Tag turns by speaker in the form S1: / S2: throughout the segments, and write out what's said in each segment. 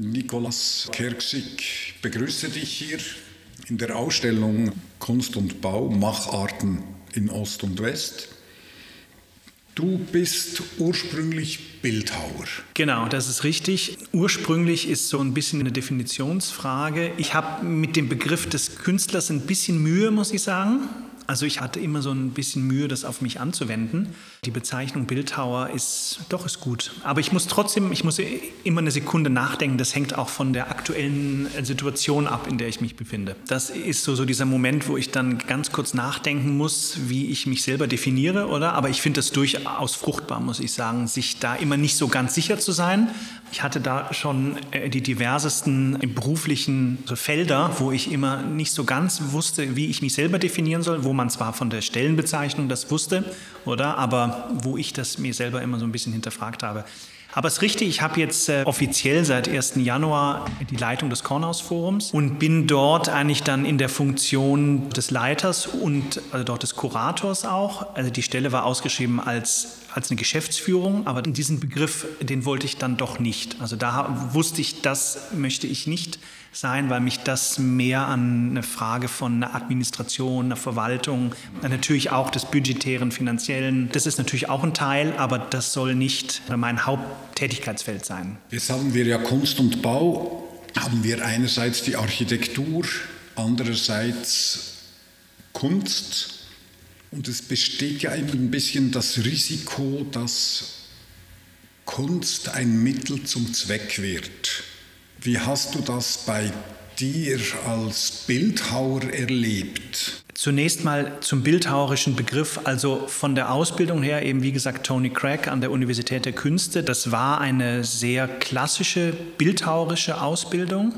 S1: Nikolaus Kerksig, ich begrüße dich hier in der Ausstellung Kunst und Bau, Macharten in Ost und West. Du bist ursprünglich Bildhauer.
S2: Genau, das ist richtig. Ursprünglich ist so ein bisschen eine Definitionsfrage. Ich habe mit dem Begriff des Künstlers ein bisschen Mühe, muss ich sagen. Also ich hatte immer so ein bisschen Mühe, das auf mich anzuwenden. Die Bezeichnung Bildhauer ist doch ist gut, aber ich muss trotzdem, ich muss immer eine Sekunde nachdenken. Das hängt auch von der aktuellen Situation ab, in der ich mich befinde. Das ist so so dieser Moment, wo ich dann ganz kurz nachdenken muss, wie ich mich selber definiere, oder? Aber ich finde das durchaus fruchtbar, muss ich sagen, sich da immer nicht so ganz sicher zu sein. Ich hatte da schon äh, die diversesten beruflichen Felder, wo ich immer nicht so ganz wusste, wie ich mich selber definieren soll, wo man zwar von der Stellenbezeichnung das wusste, oder, aber wo ich das mir selber immer so ein bisschen hinterfragt habe. Aber es ist richtig, ich habe jetzt äh, offiziell seit 1. Januar die Leitung des Kornhaus-Forums und bin dort eigentlich dann in der Funktion des Leiters und also dort des Kurators auch. Also die Stelle war ausgeschrieben als, als eine Geschäftsführung, aber diesen Begriff, den wollte ich dann doch nicht. Also da wusste ich, das möchte ich nicht sein, weil mich das mehr an eine Frage von einer Administration, einer Verwaltung, natürlich auch des budgetären, finanziellen, das ist natürlich auch ein Teil, aber das soll nicht mein Haupttätigkeitsfeld sein.
S1: Jetzt haben wir ja Kunst und Bau, haben wir einerseits die Architektur, andererseits Kunst. Und es besteht ja ein bisschen das Risiko, dass Kunst ein Mittel zum Zweck wird. Wie hast du das bei dir als Bildhauer erlebt?
S2: Zunächst mal zum bildhauerischen Begriff, also von der Ausbildung her eben wie gesagt Tony Craig an der Universität der Künste. Das war eine sehr klassische bildhauerische Ausbildung.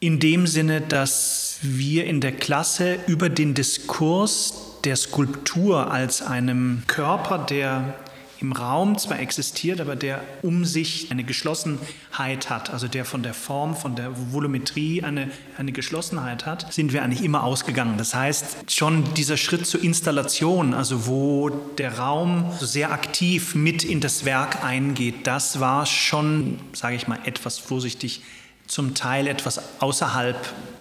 S2: In dem Sinne, dass wir in der Klasse über den Diskurs der Skulptur als einem Körper, der im Raum zwar existiert, aber der um sich eine Geschlossenheit hat, also der von der Form, von der Volumetrie eine, eine Geschlossenheit hat, sind wir eigentlich immer ausgegangen. Das heißt, schon dieser Schritt zur Installation, also wo der Raum sehr aktiv mit in das Werk eingeht, das war schon, sage ich mal, etwas vorsichtig zum Teil etwas außerhalb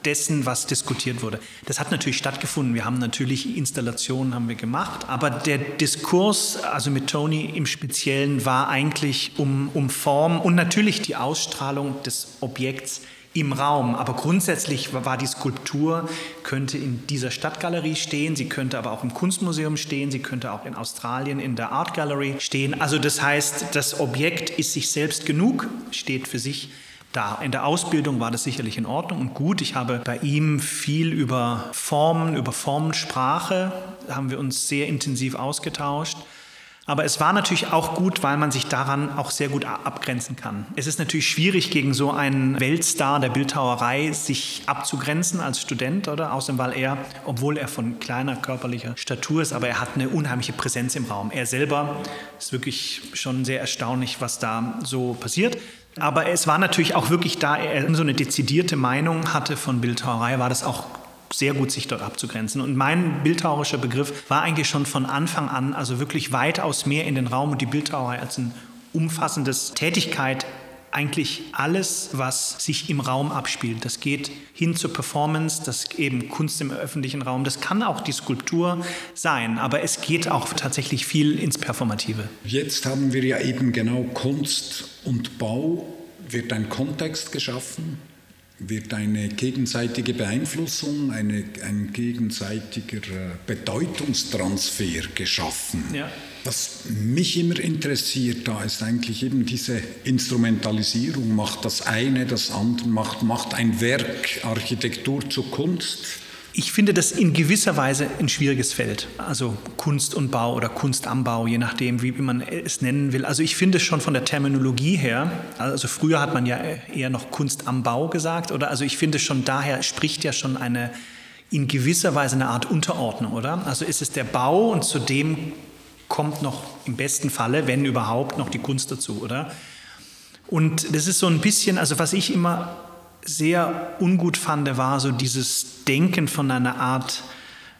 S2: dessen, was diskutiert wurde. Das hat natürlich stattgefunden. Wir haben natürlich Installationen haben wir gemacht, aber der Diskurs, also mit Tony im Speziellen, war eigentlich um, um Form und natürlich die Ausstrahlung des Objekts im Raum. Aber grundsätzlich war die Skulptur, könnte in dieser Stadtgalerie stehen, sie könnte aber auch im Kunstmuseum stehen, sie könnte auch in Australien in der Art Gallery stehen. Also das heißt, das Objekt ist sich selbst genug, steht für sich da. In der Ausbildung war das sicherlich in Ordnung und gut. Ich habe bei ihm viel über Formen, über Formensprache, haben wir uns sehr intensiv ausgetauscht. Aber es war natürlich auch gut, weil man sich daran auch sehr gut abgrenzen kann. Es ist natürlich schwierig, gegen so einen Weltstar der Bildhauerei sich abzugrenzen als Student, oder? Außerdem, weil er, obwohl er von kleiner körperlicher Statur ist, aber er hat eine unheimliche Präsenz im Raum. Er selber ist wirklich schon sehr erstaunlich, was da so passiert. Aber es war natürlich auch wirklich, da er so eine dezidierte Meinung hatte von Bildhauerei, war das auch sehr gut, sich dort abzugrenzen. Und mein bildhauerischer Begriff war eigentlich schon von Anfang an, also wirklich weitaus mehr in den Raum und die Bildhauerei als ein umfassendes Tätigkeit eigentlich alles, was sich im Raum abspielt. Das geht hin zur Performance, das eben Kunst im öffentlichen Raum, das kann auch die Skulptur sein, aber es geht auch tatsächlich viel ins Performative.
S1: Jetzt haben wir ja eben genau Kunst und Bau, wird ein Kontext geschaffen, wird eine gegenseitige Beeinflussung, eine, ein gegenseitiger äh, Bedeutungstransfer geschaffen. Ja. Was mich immer interessiert, da ist eigentlich eben diese Instrumentalisierung, macht das eine, das andere, macht, macht ein Werk Architektur zur Kunst.
S2: Ich finde das in gewisser Weise ein schwieriges Feld. Also Kunst und Bau oder Kunst am Bau, je nachdem, wie man es nennen will. Also ich finde schon von der Terminologie her, also früher hat man ja eher noch Kunst am Bau gesagt, oder? Also ich finde schon daher spricht ja schon eine in gewisser Weise eine Art Unterordnung, oder? Also ist es der Bau und zudem kommt noch im besten Falle, wenn überhaupt, noch die Kunst dazu, oder? Und das ist so ein bisschen, also was ich immer sehr ungut fand, war so dieses Denken von einer Art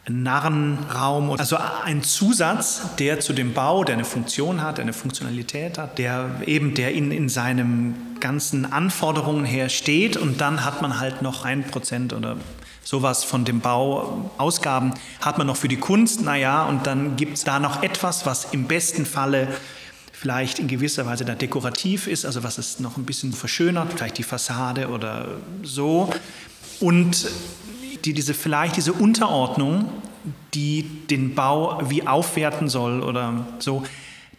S2: Narrenraum, also ein Zusatz, der zu dem Bau, der eine Funktion hat, eine Funktionalität hat, der eben der in, in seinem ganzen Anforderungen her steht und dann hat man halt noch ein Prozent oder sowas von dem Bauausgaben hat man noch für die Kunst, naja, und dann gibt es da noch etwas, was im besten Falle vielleicht in gewisser Weise da dekorativ ist, also was es noch ein bisschen verschönert, vielleicht die Fassade oder so. Und die, diese, vielleicht diese Unterordnung, die den Bau wie aufwerten soll oder so,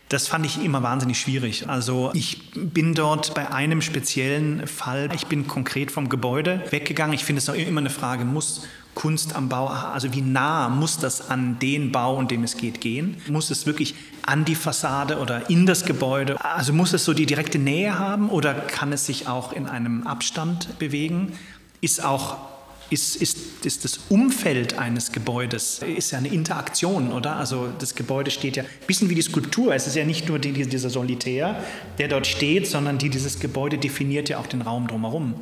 S2: das fand ich immer wahnsinnig schwierig. Also ich bin dort bei einem speziellen Fall, ich bin konkret vom Gebäude weggegangen. Ich finde es auch immer eine Frage, muss Kunst am Bau, also wie nah muss das an den Bau, um dem es geht, gehen? Muss es wirklich an die Fassade oder in das Gebäude? Also muss es so die direkte Nähe haben oder kann es sich auch in einem Abstand bewegen? Ist auch ist, ist, ist das Umfeld eines Gebäudes, ist ja eine Interaktion, oder? Also das Gebäude steht ja ein bisschen wie die Skulptur. Es ist ja nicht nur die, dieser Solitär, der dort steht, sondern die, dieses Gebäude definiert ja auch den Raum drumherum.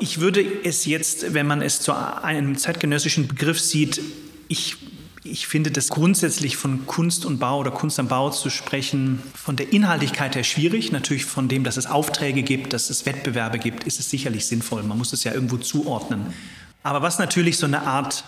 S2: Ich würde es jetzt, wenn man es zu einem zeitgenössischen Begriff sieht, ich ich finde das grundsätzlich von Kunst und Bau oder Kunst am Bau zu sprechen, von der Inhaltlichkeit her schwierig. Natürlich von dem, dass es Aufträge gibt, dass es Wettbewerbe gibt, ist es sicherlich sinnvoll. Man muss es ja irgendwo zuordnen. Aber was natürlich so eine Art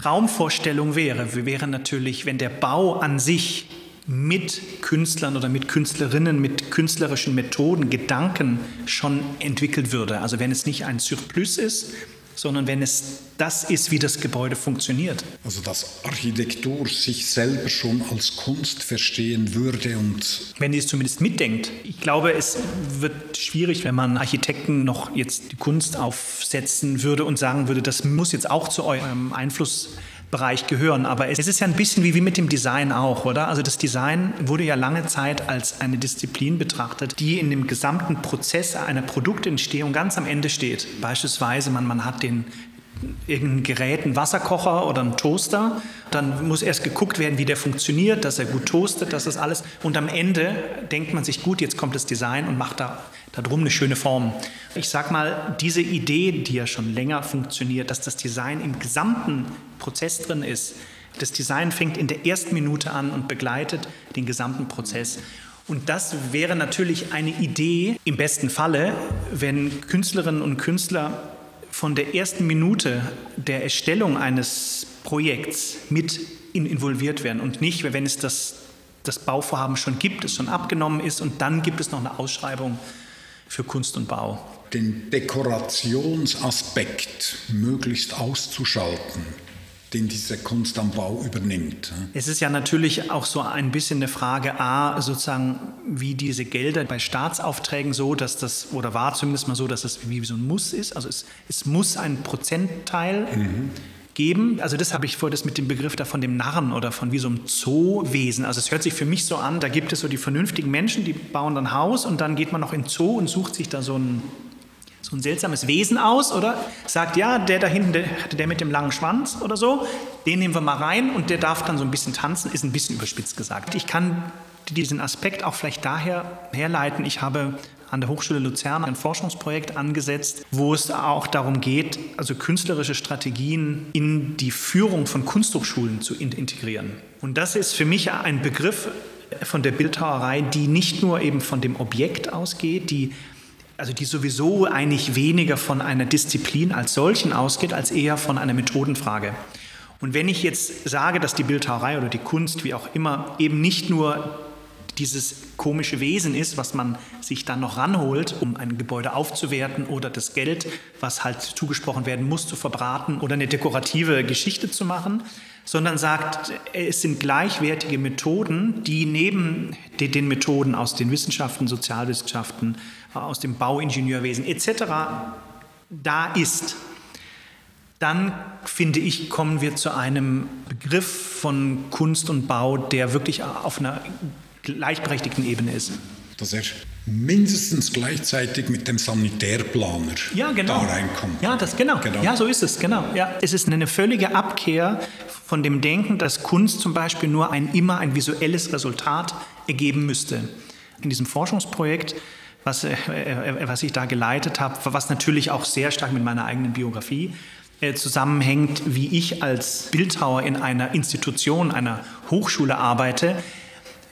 S2: Traumvorstellung wäre, wäre natürlich, wenn der Bau an sich mit Künstlern oder mit Künstlerinnen, mit künstlerischen Methoden, Gedanken schon entwickelt würde. Also wenn es nicht ein Surplus ist, sondern wenn es das ist, wie das Gebäude funktioniert.
S1: Also dass Architektur sich selber schon als Kunst verstehen würde und...
S2: Wenn die es zumindest mitdenkt. Ich glaube, es wird schwierig, wenn man Architekten noch jetzt die Kunst aufsetzen würde und sagen würde, das muss jetzt auch zu eurem Einfluss Bereich gehören. Aber es ist ja ein bisschen wie, wie mit dem Design auch, oder? Also das Design wurde ja lange Zeit als eine Disziplin betrachtet, die in dem gesamten Prozess einer Produktentstehung ganz am Ende steht. Beispielsweise, man, man hat den irgendein Gerät, einen Wasserkocher oder einen Toaster. Dann muss erst geguckt werden, wie der funktioniert, dass er gut toastet, dass das alles. Und am Ende denkt man sich, gut, jetzt kommt das Design und macht da darum eine schöne Form. Ich sag mal, diese Idee, die ja schon länger funktioniert, dass das Design im gesamten Prozess drin ist. Das Design fängt in der ersten Minute an und begleitet den gesamten Prozess. Und das wäre natürlich eine Idee im besten Falle, wenn Künstlerinnen und Künstler von der ersten Minute der Erstellung eines Projekts mit involviert werden und nicht, wenn es das, das Bauvorhaben schon gibt, es schon abgenommen ist und dann gibt es noch eine Ausschreibung für Kunst und Bau.
S1: Den Dekorationsaspekt möglichst auszuschalten, den diese Kunst am Bau übernimmt.
S2: Es ist ja natürlich auch so ein bisschen eine Frage, a, sozusagen, wie diese Gelder bei Staatsaufträgen so, dass das, oder war zumindest mal so, dass das wie so ein Muss ist. Also es, es muss ein Prozentteil mhm. geben. Also das habe ich vor, das mit dem Begriff da von dem Narren oder von wie so einem Zoowesen. Also es hört sich für mich so an, da gibt es so die vernünftigen Menschen, die bauen dann Haus und dann geht man noch in Zoo und sucht sich da so ein so ein seltsames Wesen aus, oder? Sagt, ja, der da hinten, der, der mit dem langen Schwanz oder so, den nehmen wir mal rein und der darf dann so ein bisschen tanzen, ist ein bisschen überspitzt gesagt. Ich kann diesen Aspekt auch vielleicht daher herleiten. Ich habe an der Hochschule Luzern ein Forschungsprojekt angesetzt, wo es auch darum geht, also künstlerische Strategien in die Führung von Kunsthochschulen zu integrieren. Und das ist für mich ein Begriff von der Bildhauerei, die nicht nur eben von dem Objekt ausgeht, die also die sowieso eigentlich weniger von einer Disziplin als solchen ausgeht, als eher von einer Methodenfrage. Und wenn ich jetzt sage, dass die Bildhauerei oder die Kunst, wie auch immer, eben nicht nur dieses komische Wesen ist, was man sich dann noch ranholt, um ein Gebäude aufzuwerten oder das Geld, was halt zugesprochen werden muss, zu verbraten oder eine dekorative Geschichte zu machen, sondern sagt, es sind gleichwertige Methoden, die neben den Methoden aus den Wissenschaften, Sozialwissenschaften, aus dem Bauingenieurwesen etc. da ist, dann finde ich, kommen wir zu einem Begriff von Kunst und Bau, der wirklich auf einer gleichberechtigten Ebene ist.
S1: Dass er mindestens gleichzeitig mit dem Sanitärplaner
S2: ja, genau.
S1: da reinkommt.
S2: Ja, das genau. genau. Ja, so ist es, genau. Ja. Es ist eine völlige Abkehr von dem Denken, dass Kunst zum Beispiel nur ein immer ein visuelles Resultat ergeben müsste. In diesem Forschungsprojekt was, äh, äh, was ich da geleitet habe, was natürlich auch sehr stark mit meiner eigenen Biografie äh, zusammenhängt, wie ich als Bildhauer in einer Institution, einer Hochschule arbeite,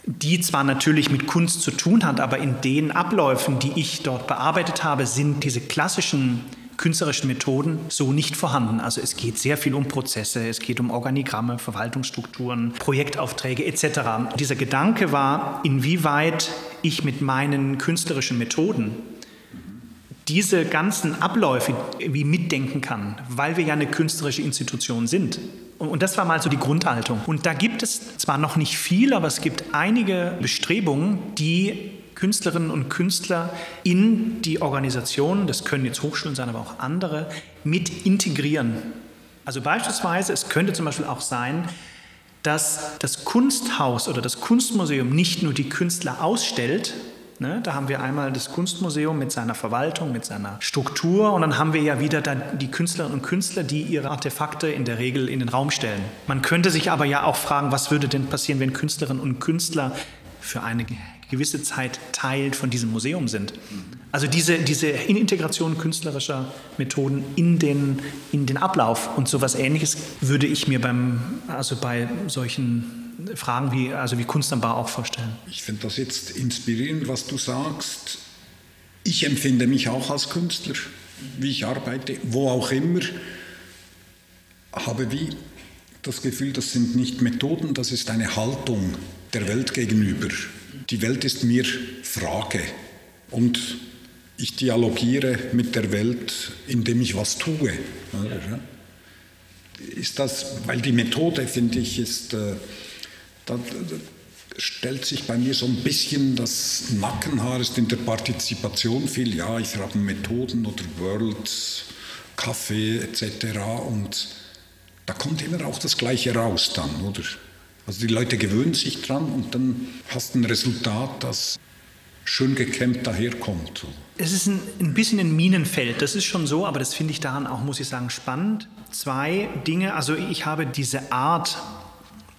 S2: die zwar natürlich mit Kunst zu tun hat, aber in den Abläufen, die ich dort bearbeitet habe, sind diese klassischen künstlerischen Methoden so nicht vorhanden. Also es geht sehr viel um Prozesse, es geht um Organigramme, Verwaltungsstrukturen, Projektaufträge etc. Dieser Gedanke war, inwieweit ich mit meinen künstlerischen Methoden diese ganzen Abläufe wie mitdenken kann, weil wir ja eine künstlerische Institution sind. Und das war mal so die Grundhaltung. Und da gibt es zwar noch nicht viel, aber es gibt einige Bestrebungen, die Künstlerinnen und Künstler in die Organisation, das können jetzt Hochschulen sein, aber auch andere, mit integrieren. Also beispielsweise, es könnte zum Beispiel auch sein, dass das Kunsthaus oder das Kunstmuseum nicht nur die Künstler ausstellt, Ne, da haben wir einmal das Kunstmuseum mit seiner Verwaltung, mit seiner Struktur und dann haben wir ja wieder die Künstlerinnen und Künstler, die ihre Artefakte in der Regel in den Raum stellen. Man könnte sich aber ja auch fragen, was würde denn passieren, wenn Künstlerinnen und Künstler für eine gewisse Zeit Teil von diesem Museum sind. Also diese, diese Integration künstlerischer Methoden in den, in den Ablauf und sowas ähnliches würde ich mir beim, also bei solchen Fragen wie, also wie Kunst am Bau auch vorstellen.
S1: Ich finde das jetzt inspirierend, was du sagst. Ich empfinde mich auch als Künstler, wie ich arbeite, wo auch immer, habe wie das Gefühl, das sind nicht Methoden, das ist eine Haltung der Welt gegenüber. Die Welt ist mir Frage und ich dialogiere mit der Welt, indem ich was tue. Ist das, weil die Methode, finde ich, ist äh, da stellt sich bei mir so ein bisschen das Nackenhaar ist in der Partizipation viel, ja, ich habe Methoden oder Worlds, Kaffee etc. Und da kommt immer auch das Gleiche raus dann, oder? Also die Leute gewöhnen sich dran und dann hast du ein Resultat, das schön gekämmt daherkommt.
S2: Es ist ein, ein bisschen ein Minenfeld, das ist schon so, aber das finde ich daran auch, muss ich sagen, spannend. Zwei Dinge, also ich habe diese Art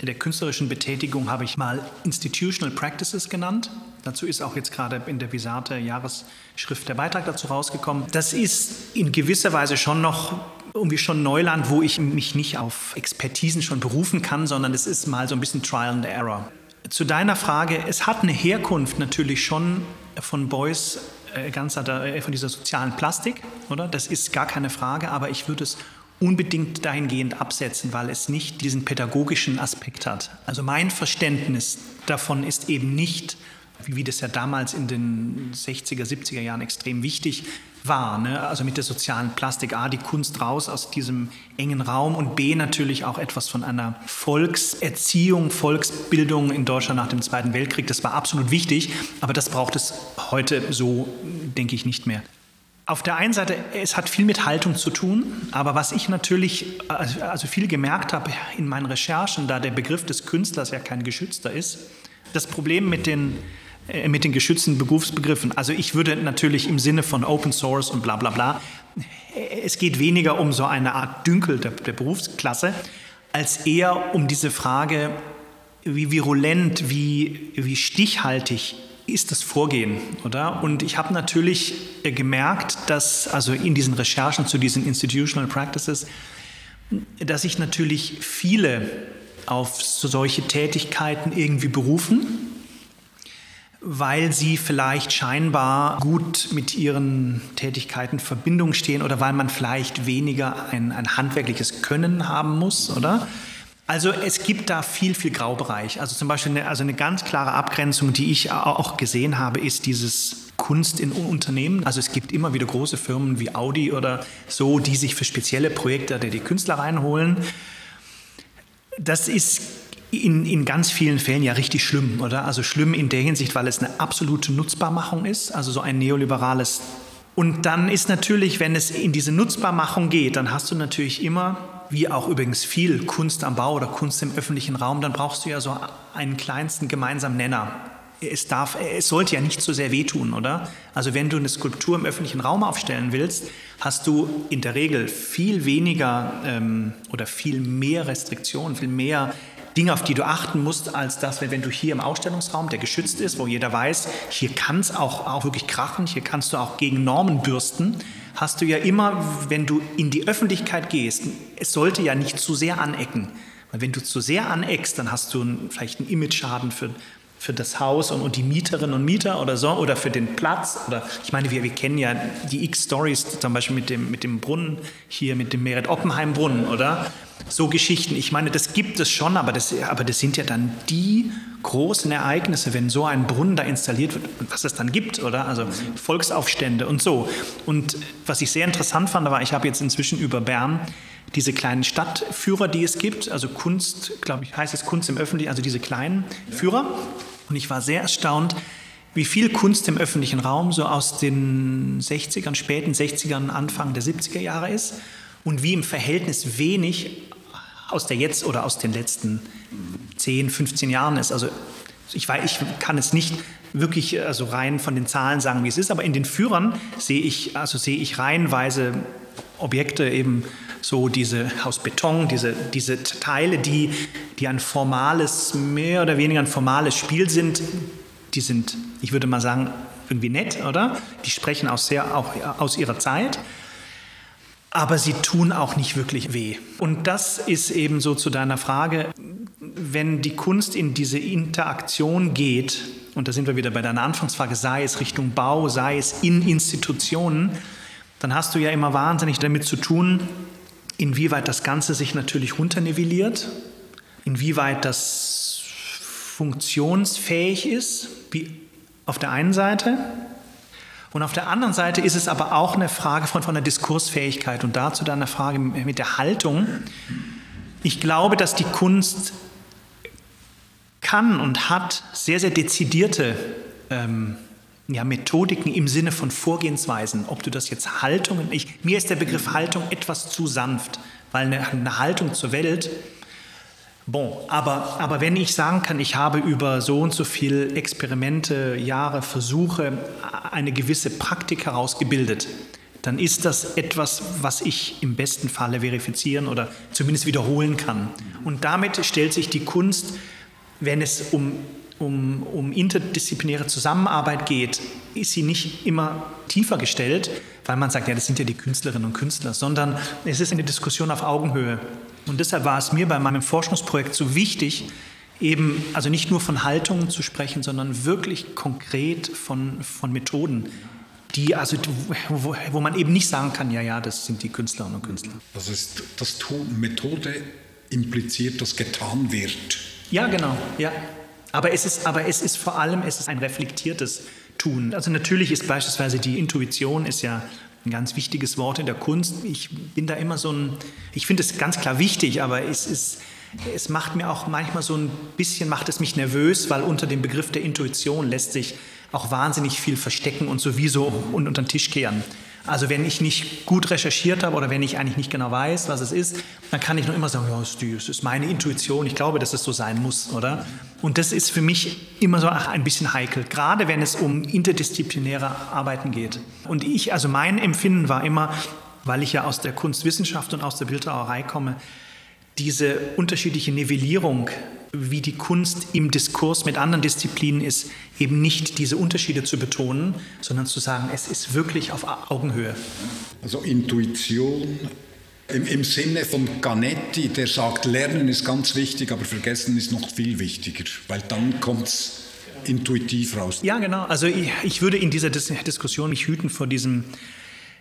S2: der künstlerischen Betätigung habe ich mal Institutional Practices genannt. Dazu ist auch jetzt gerade in der Visate Jahresschrift der Beitrag dazu rausgekommen. Das ist in gewisser Weise schon noch irgendwie schon Neuland, wo ich mich nicht auf Expertisen schon berufen kann, sondern es ist mal so ein bisschen Trial and Error. Zu deiner Frage, es hat eine Herkunft natürlich schon von Beuys äh, ganz äh, von dieser sozialen Plastik, oder? Das ist gar keine Frage, aber ich würde es unbedingt dahingehend absetzen, weil es nicht diesen pädagogischen Aspekt hat. Also mein Verständnis davon ist eben nicht, wie das ja damals in den 60er, 70er Jahren extrem wichtig war, ne? also mit der sozialen Plastik, A, die Kunst raus aus diesem engen Raum und B, natürlich auch etwas von einer Volkserziehung, Volksbildung in Deutschland nach dem Zweiten Weltkrieg. Das war absolut wichtig, aber das braucht es heute so, denke ich, nicht mehr. Auf der einen Seite, es hat viel mit Haltung zu tun, aber was ich natürlich also viel gemerkt habe in meinen Recherchen, da der Begriff des Künstlers ja kein geschützter ist, das Problem mit den, mit den geschützten Berufsbegriffen, also ich würde natürlich im Sinne von Open Source und bla bla bla, es geht weniger um so eine Art Dünkel der, der Berufsklasse, als eher um diese Frage, wie virulent, wie, wie stichhaltig ist das Vorgehen, oder? Und ich habe natürlich äh, gemerkt, dass also in diesen Recherchen zu diesen Institutional Practices, dass sich natürlich viele auf solche Tätigkeiten irgendwie berufen, weil sie vielleicht scheinbar gut mit ihren Tätigkeiten in Verbindung stehen oder weil man vielleicht weniger ein, ein handwerkliches Können haben muss, oder? Also es gibt da viel, viel Graubereich. Also zum Beispiel eine, also eine ganz klare Abgrenzung, die ich auch gesehen habe, ist dieses Kunst in Unternehmen. Also es gibt immer wieder große Firmen wie Audi oder so, die sich für spezielle Projekte die Künstler reinholen. Das ist in, in ganz vielen Fällen ja richtig schlimm, oder? Also schlimm in der Hinsicht, weil es eine absolute Nutzbarmachung ist, also so ein neoliberales. Und dann ist natürlich, wenn es in diese Nutzbarmachung geht, dann hast du natürlich immer wie auch übrigens viel Kunst am Bau oder Kunst im öffentlichen Raum, dann brauchst du ja so einen kleinsten gemeinsamen Nenner. Es, darf, es sollte ja nicht so sehr wehtun, oder? Also wenn du eine Skulptur im öffentlichen Raum aufstellen willst, hast du in der Regel viel weniger ähm, oder viel mehr Restriktionen, viel mehr Dinge, auf die du achten musst, als das, wenn du hier im Ausstellungsraum, der geschützt ist, wo jeder weiß, hier kann es auch, auch wirklich krachen, hier kannst du auch gegen Normen bürsten, hast du ja immer, wenn du in die Öffentlichkeit gehst, es sollte ja nicht zu sehr anecken. Weil wenn du zu sehr aneckst, dann hast du vielleicht einen Image-Schaden für, für das Haus und, und die Mieterinnen und Mieter oder so oder für den Platz. Oder ich meine, wir, wir kennen ja die X-Stories, zum Beispiel mit dem, mit dem Brunnen hier, mit dem Meret Oppenheim-Brunnen, oder? So Geschichten. Ich meine, das gibt es schon, aber das, aber das sind ja dann die großen Ereignisse, wenn so ein Brunnen da installiert wird was es dann gibt, oder? Also Volksaufstände und so. Und was ich sehr interessant fand, war, ich habe jetzt inzwischen über Bern diese kleinen Stadtführer, die es gibt, also Kunst, glaube ich, heißt es Kunst im Öffentlichen, also diese kleinen Führer. Und ich war sehr erstaunt, wie viel Kunst im öffentlichen Raum so aus den 60ern, späten 60ern, Anfang der 70er Jahre ist und wie im Verhältnis wenig aus der jetzt oder aus den letzten 10, 15 Jahren ist. Also ich, weiß, ich kann es nicht wirklich also rein von den Zahlen sagen, wie es ist, aber in den Führern sehe ich, also sehe ich reihenweise Objekte eben so diese aus Beton, diese, diese Teile, die, die ein formales, mehr oder weniger ein formales Spiel sind, die sind, ich würde mal sagen, irgendwie nett, oder? Die sprechen auch sehr auch aus ihrer Zeit. Aber sie tun auch nicht wirklich weh. Und das ist eben so zu deiner Frage, wenn die Kunst in diese Interaktion geht, und da sind wir wieder bei deiner Anfangsfrage, sei es Richtung Bau, sei es in Institutionen, dann hast du ja immer wahnsinnig damit zu tun, inwieweit das Ganze sich natürlich runternivelliert, inwieweit das funktionsfähig ist, wie auf der einen Seite. Und auf der anderen Seite ist es aber auch eine Frage von, von der Diskursfähigkeit und dazu dann eine Frage mit der Haltung. Ich glaube, dass die Kunst kann und hat sehr, sehr dezidierte ähm, ja, Methodiken im Sinne von Vorgehensweisen, ob du das jetzt Haltungen, ich, mir ist der Begriff Haltung etwas zu sanft, weil eine, eine Haltung zur Welt, bon, aber, aber wenn ich sagen kann, ich habe über so und so viele Experimente, Jahre, Versuche eine gewisse Praktik herausgebildet, dann ist das etwas, was ich im besten Falle verifizieren oder zumindest wiederholen kann. Und damit stellt sich die Kunst, wenn es um um, um interdisziplinäre Zusammenarbeit geht, ist sie nicht immer tiefer gestellt, weil man sagt, ja, das sind ja die Künstlerinnen und Künstler, sondern es ist eine Diskussion auf Augenhöhe. Und deshalb war es mir bei meinem Forschungsprojekt so wichtig, eben also nicht nur von Haltungen zu sprechen, sondern wirklich konkret von, von Methoden, die also wo, wo man eben nicht sagen kann, ja, ja, das sind die Künstlerinnen und Künstler.
S1: Das ist das Methode impliziert, dass getan wird.
S2: Ja, genau, ja. Aber es ist, aber es ist vor allem es ist ein reflektiertes Tun. Also natürlich ist beispielsweise die Intuition ist ja ein ganz wichtiges Wort in der Kunst. Ich bin da immer so ein, ich finde es ganz klar wichtig, aber es ist, es macht mir auch manchmal so ein bisschen, macht es mich nervös, weil unter dem Begriff der Intuition lässt sich auch wahnsinnig viel verstecken und sowieso und unter den Tisch kehren. Also wenn ich nicht gut recherchiert habe oder wenn ich eigentlich nicht genau weiß, was es ist, dann kann ich nur immer sagen, ja, es ist meine Intuition, ich glaube, dass es so sein muss, oder? Und das ist für mich immer so ein bisschen heikel, gerade wenn es um interdisziplinäre Arbeiten geht. Und ich, also mein Empfinden war immer, weil ich ja aus der Kunstwissenschaft und aus der Bildhauerei komme, diese unterschiedliche Nivellierung, wie die Kunst im Diskurs mit anderen Disziplinen ist, eben nicht diese Unterschiede zu betonen, sondern zu sagen, es ist wirklich auf Augenhöhe.
S1: Also Intuition im, im Sinne von Ganetti, der sagt, Lernen ist ganz wichtig, aber Vergessen ist noch viel wichtiger, weil dann kommt es intuitiv raus.
S2: Ja, genau. Also ich, ich würde in dieser Dis Diskussion mich hüten vor diesem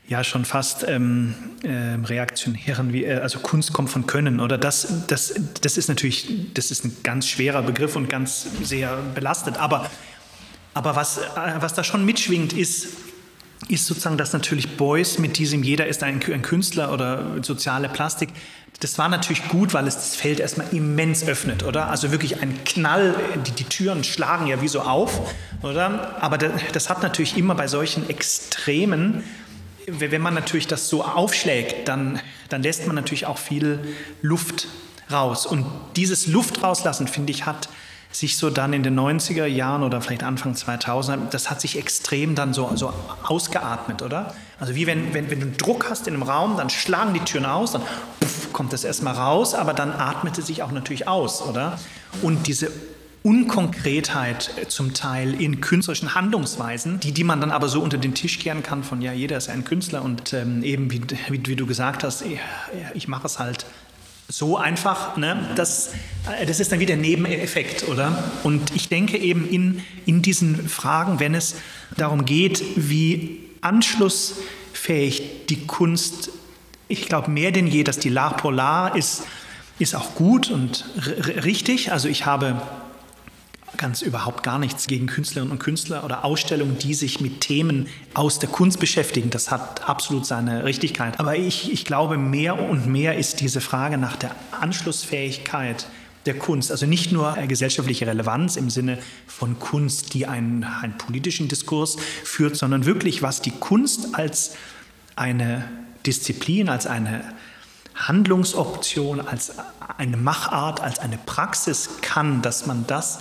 S2: ja schon fast ähm, äh, reaktionären, wie, äh, also Kunst kommt von Können, oder das, das, das ist natürlich, das ist ein ganz schwerer Begriff und ganz sehr belastet, aber, aber was, äh, was da schon mitschwingt, ist, ist sozusagen, dass natürlich Beuys mit diesem Jeder ist ein, ein Künstler oder soziale Plastik, das war natürlich gut, weil es das Feld erstmal immens öffnet, oder? Also wirklich ein Knall, die, die Türen schlagen ja wie so auf, oder? Aber das, das hat natürlich immer bei solchen Extremen wenn man natürlich das so aufschlägt, dann, dann lässt man natürlich auch viel Luft raus. Und dieses Luft rauslassen, finde ich, hat sich so dann in den 90er Jahren oder vielleicht Anfang 2000, das hat sich extrem dann so, so ausgeatmet, oder? Also wie wenn, wenn, wenn du Druck hast in einem Raum, dann schlagen die Türen aus, dann puff, kommt das erstmal raus, aber dann atmet es sich auch natürlich aus, oder? Und diese Unkonkretheit zum Teil in künstlerischen Handlungsweisen, die, die man dann aber so unter den Tisch kehren kann von, ja, jeder ist ein Künstler und ähm, eben, wie, wie, wie, du gesagt hast, ich, ich mache es halt so einfach, ne? das, äh, das ist dann wieder ein Nebeneffekt, oder? Und ich denke eben in, in diesen Fragen, wenn es darum geht, wie anschlussfähig die Kunst, ich glaube mehr denn je, dass die L'Art Polar ist, ist auch gut und richtig. Also ich habe ganz überhaupt gar nichts gegen Künstlerinnen und Künstler oder Ausstellungen, die sich mit Themen aus der Kunst beschäftigen. Das hat absolut seine Richtigkeit. Aber ich, ich glaube, mehr und mehr ist diese Frage nach der Anschlussfähigkeit der Kunst, also nicht nur gesellschaftliche Relevanz im Sinne von Kunst, die einen, einen politischen Diskurs führt, sondern wirklich, was die Kunst als eine Disziplin, als eine Handlungsoption, als eine Machart, als eine Praxis kann, dass man das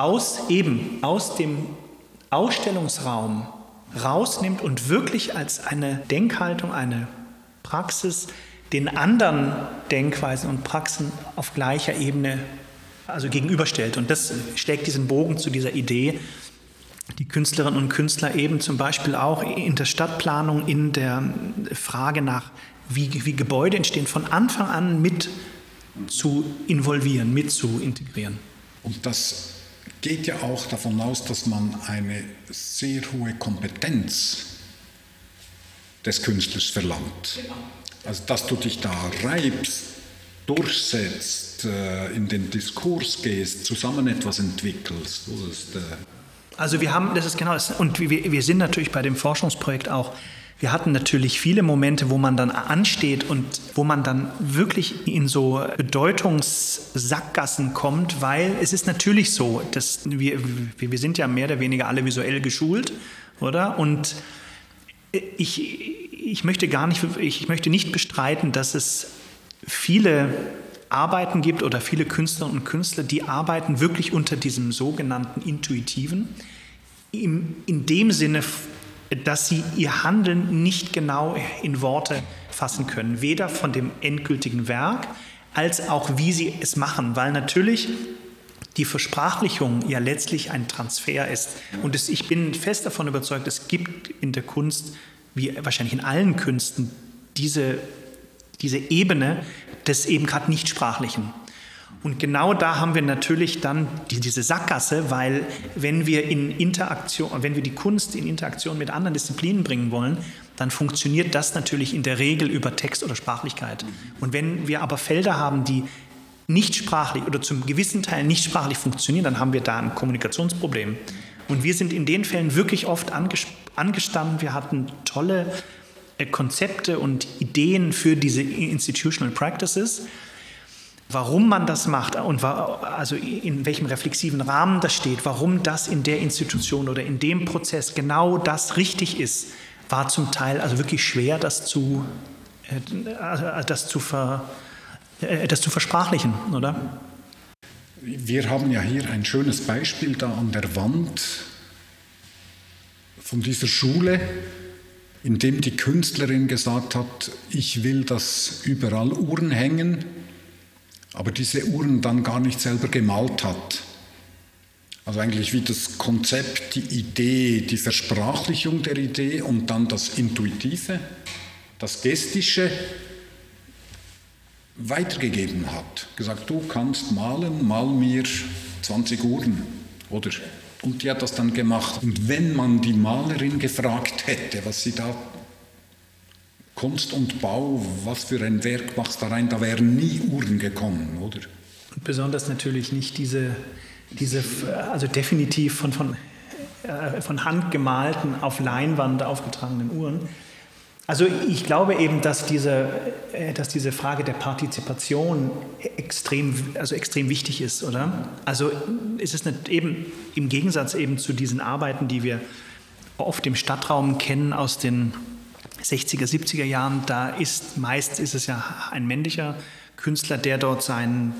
S2: aus eben aus dem Ausstellungsraum rausnimmt und wirklich als eine Denkhaltung, eine Praxis den anderen Denkweisen und Praxen auf gleicher Ebene also gegenüberstellt. Und das schlägt diesen Bogen zu dieser Idee, die Künstlerinnen und Künstler eben zum Beispiel auch in der Stadtplanung, in der Frage nach, wie, wie Gebäude entstehen, von Anfang an mit zu involvieren, mit zu integrieren.
S1: Und das geht ja auch davon aus, dass man eine sehr hohe Kompetenz des Künstlers verlangt. Also dass du dich da reibst, durchsetzt, äh, in den Diskurs gehst, zusammen etwas entwickelst. Äh
S2: also wir haben, das ist genau das, und wir, wir sind natürlich bei dem Forschungsprojekt auch wir hatten natürlich viele Momente, wo man dann ansteht und wo man dann wirklich in so Bedeutungssackgassen kommt, weil es ist natürlich so, dass wir, wir sind ja mehr oder weniger alle visuell geschult, oder? Und ich, ich möchte gar nicht, ich möchte nicht bestreiten, dass es viele Arbeiten gibt oder viele Künstlerinnen und Künstler, die arbeiten wirklich unter diesem sogenannten Intuitiven. Im, in dem Sinne dass sie ihr Handeln nicht genau in Worte fassen können, weder von dem endgültigen Werk als auch wie sie es machen, weil natürlich die Versprachlichung ja letztlich ein Transfer ist. Und es, ich bin fest davon überzeugt, es gibt in der Kunst, wie wahrscheinlich in allen Künsten, diese, diese Ebene des eben gerade Nichtsprachlichen. Und genau da haben wir natürlich dann diese Sackgasse, weil wenn wir in Interaktion, wenn wir die Kunst in Interaktion mit anderen Disziplinen bringen wollen, dann funktioniert das natürlich in der Regel über Text oder Sprachlichkeit. Und wenn wir aber Felder haben, die nicht sprachlich oder zum gewissen Teil nicht sprachlich funktionieren, dann haben wir da ein Kommunikationsproblem. Und wir sind in den Fällen wirklich oft angestanden. Wir hatten tolle äh, Konzepte und Ideen für diese Institutional Practices warum man das macht und also in welchem reflexiven Rahmen das steht, warum das in der Institution oder in dem Prozess genau das richtig ist, war zum Teil also wirklich schwer, das zu, äh, das zu, ver, äh, das zu versprachlichen, oder?
S1: Wir haben ja hier ein schönes Beispiel da an der Wand von dieser Schule, in dem die Künstlerin gesagt hat, ich will, dass überall Uhren hängen aber diese Uhren dann gar nicht selber gemalt hat. Also eigentlich wie das Konzept, die Idee, die Versprachlichung der Idee und dann das Intuitive, das Gestische weitergegeben hat. Gesagt, du kannst malen, mal mir 20 Uhren. Oder? Und die hat das dann gemacht. Und wenn man die Malerin gefragt hätte, was sie da Kunst und Bau, was für ein Werk machst du da rein, da wären nie Uhren gekommen, oder?
S2: Und besonders natürlich nicht diese, diese also definitiv von, von, äh, von Hand gemalten, auf Leinwand aufgetragenen Uhren. Also ich glaube eben, dass diese, äh, dass diese Frage der Partizipation extrem, also extrem wichtig ist, oder? Also ist es nicht eben im Gegensatz eben zu diesen Arbeiten, die wir oft im Stadtraum kennen aus den 60er, 70er Jahren, da ist meist ist es ja ein männlicher Künstler, der dort sein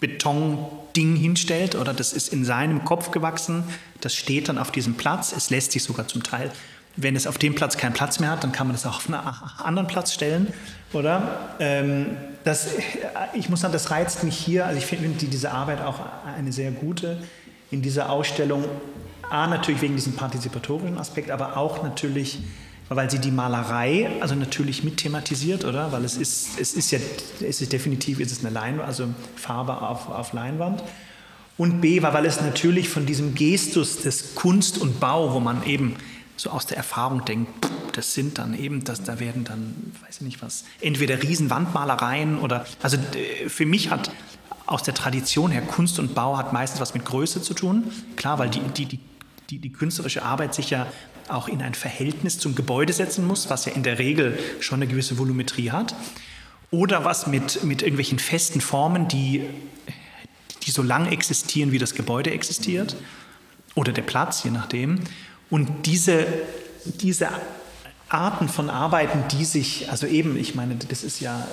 S2: Betonding hinstellt oder das ist in seinem Kopf gewachsen, das steht dann auf diesem Platz, es lässt sich sogar zum Teil wenn es auf dem Platz keinen Platz mehr hat, dann kann man das auch auf einen anderen Platz stellen, oder? Ähm, das, ich muss sagen, das reizt mich hier. Also ich finde diese Arbeit auch eine sehr gute in dieser Ausstellung. A, natürlich wegen diesem partizipatorischen Aspekt, aber auch natürlich, weil sie die Malerei also natürlich mit thematisiert, oder? Weil es ist, es ist ja, es ist definitiv ist es eine Leinwand, also Farbe auf, auf Leinwand. Und B, weil es natürlich von diesem Gestus des Kunst und Bau, wo man eben so aus der Erfahrung denkt, das sind dann eben, das, da werden dann, weiß ich nicht was, entweder Riesenwandmalereien oder, also für mich hat aus der Tradition her Kunst und Bau hat meistens was mit Größe zu tun. Klar, weil die, die, die, die, die künstlerische Arbeit sich ja auch in ein Verhältnis zum Gebäude setzen muss, was ja in der Regel schon eine gewisse Volumetrie hat. Oder was mit, mit irgendwelchen festen Formen, die, die so lang existieren, wie das Gebäude existiert. Oder der Platz, je nachdem. Und diese, diese Arten von Arbeiten, die sich, also eben, ich meine, das ist ja,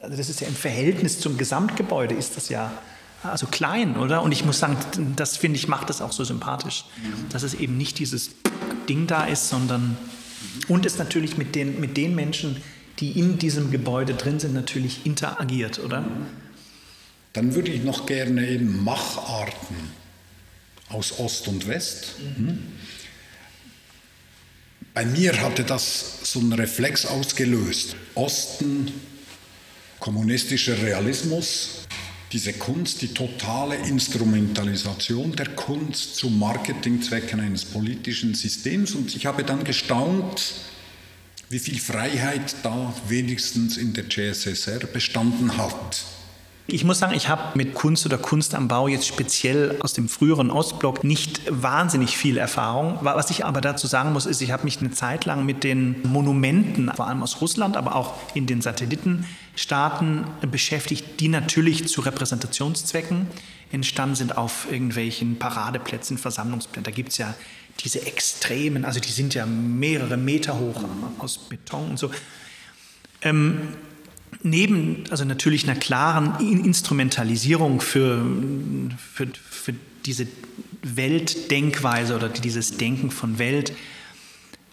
S2: also das ist ja im Verhältnis zum Gesamtgebäude, ist das ja also klein, oder? Und ich muss sagen, das finde ich, macht das auch so sympathisch, dass es eben nicht dieses Ding da ist, sondern und es natürlich mit den, mit den Menschen, die in diesem Gebäude drin sind, natürlich interagiert, oder?
S1: Dann würde ich noch gerne eben Macharten aus Ost und West. Mhm. Bei mir hatte das so einen Reflex ausgelöst. Osten, kommunistischer Realismus, diese Kunst, die totale Instrumentalisation der Kunst zu Marketingzwecken eines politischen Systems. Und ich habe dann gestaunt, wie viel Freiheit da wenigstens in der CSSR bestanden hat.
S2: Ich muss sagen, ich habe mit Kunst oder Kunst am Bau jetzt speziell aus dem früheren Ostblock nicht wahnsinnig viel Erfahrung. Was ich aber dazu sagen muss, ist, ich habe mich eine Zeit lang mit den Monumenten, vor allem aus Russland, aber auch in den Satellitenstaaten beschäftigt, die natürlich zu Repräsentationszwecken entstanden sind auf irgendwelchen Paradeplätzen, Versammlungsplätzen. Da gibt es ja diese extremen, also die sind ja mehrere Meter hoch aus Beton und so. Ähm, neben also natürlich einer klaren Instrumentalisierung für, für, für diese Weltdenkweise oder dieses Denken von Welt,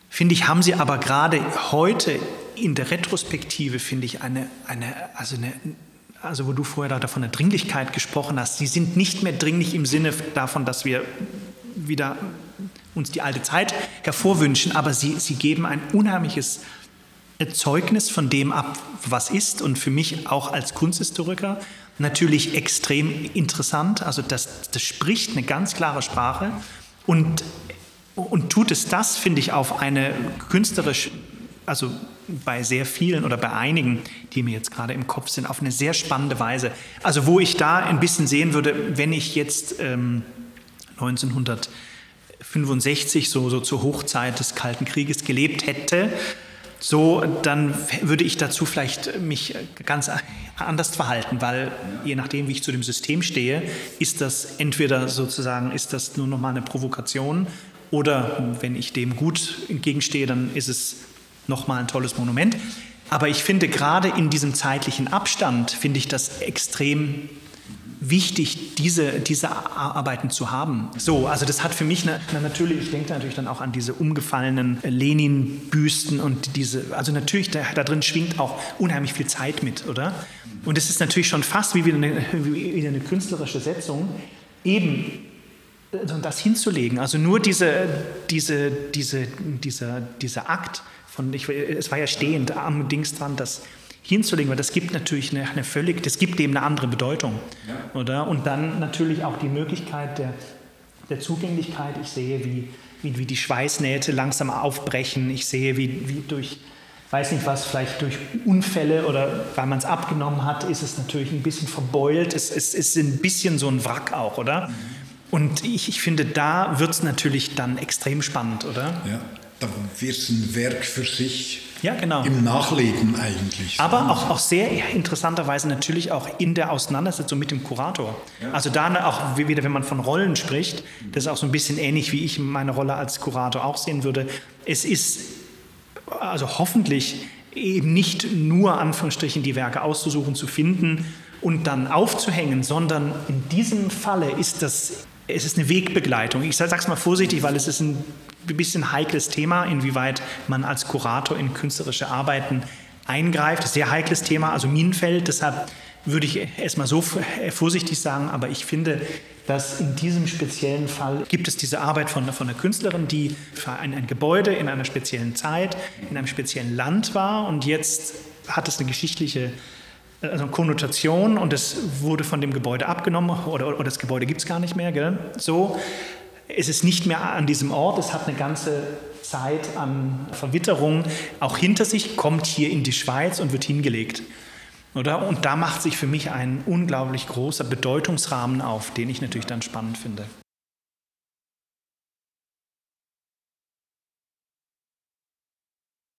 S2: finde ich, haben sie aber gerade heute in der Retrospektive, finde ich, eine, eine, also eine, also wo du vorher davon der Dringlichkeit gesprochen hast, sie sind nicht mehr dringlich im Sinne davon, dass wir wieder uns die alte Zeit hervorwünschen, aber sie, sie geben ein unheimliches Zeugnis von dem ab, was ist und für mich auch als Kunsthistoriker natürlich extrem interessant. Also das, das spricht eine ganz klare Sprache und, und tut es das, finde ich, auf eine künstlerisch, also bei sehr vielen oder bei einigen, die mir jetzt gerade im Kopf sind, auf eine sehr spannende Weise. Also wo ich da ein bisschen sehen würde, wenn ich jetzt ähm, 1965 so, so zur Hochzeit des Kalten Krieges gelebt hätte, so, dann würde ich dazu vielleicht mich ganz anders verhalten, weil je nachdem, wie ich zu dem System stehe, ist das entweder sozusagen, ist das nur noch mal eine Provokation oder wenn ich dem gut entgegenstehe, dann ist es noch mal ein tolles Monument. Aber ich finde gerade in diesem zeitlichen Abstand, finde ich das extrem wichtig, diese, diese Arbeiten zu haben. So, also das hat für mich eine, eine natürlich, ich denke natürlich dann auch an diese umgefallenen Lenin-Büsten und diese, also natürlich, da, da, drin schwingt auch unheimlich viel Zeit mit, oder? Und es ist natürlich schon fast wie wieder eine, wie wieder eine künstlerische Setzung, eben das hinzulegen. Also nur diese, diese, diese, dieser, dieser Akt von, ich, es war ja stehend am Dings dran, dass hinzulegen, weil das gibt natürlich eine, eine völlig, das gibt dem eine andere Bedeutung. Ja. Oder? Und dann natürlich auch die Möglichkeit der, der Zugänglichkeit. Ich sehe, wie, wie, wie die Schweißnähte langsam aufbrechen. Ich sehe, wie, wie durch, weiß nicht was, vielleicht durch Unfälle oder weil man es abgenommen hat, ist es natürlich ein bisschen verbeult. Es, es, es ist ein bisschen so ein Wrack auch, oder? Mhm. Und ich, ich finde, da wird es natürlich dann extrem spannend, oder?
S1: Ja, da wird es ein Werk für sich.
S2: Ja, genau.
S1: Im Nachleben eigentlich.
S2: Aber auch, auch sehr interessanterweise natürlich auch in der Auseinandersetzung mit dem Kurator. Ja. Also da auch wieder, wenn man von Rollen spricht, das ist auch so ein bisschen ähnlich, wie ich meine Rolle als Kurator auch sehen würde. Es ist also hoffentlich eben nicht nur Anführungsstrichen die Werke auszusuchen, zu finden und dann aufzuhängen, sondern in diesem Falle ist das es ist eine Wegbegleitung. Ich sage es mal vorsichtig, weil es ist ein bisschen heikles Thema, inwieweit man als Kurator in künstlerische Arbeiten eingreift. Das ist ein sehr heikles Thema, also Minenfeld. Deshalb würde ich erstmal so vorsichtig sagen, aber ich finde, dass in diesem speziellen Fall gibt es diese Arbeit von, von einer Künstlerin, die für ein, ein Gebäude in einer speziellen Zeit, in einem speziellen Land war und jetzt hat es eine geschichtliche also Konnotation und es wurde von dem Gebäude abgenommen oder, oder das Gebäude gibt es gar nicht mehr. Gell? So, es ist nicht mehr an diesem Ort, es hat eine ganze Zeit an Verwitterung auch hinter sich, kommt hier in die Schweiz und wird hingelegt. Oder? Und da macht sich für mich ein unglaublich großer Bedeutungsrahmen auf, den ich natürlich dann spannend finde.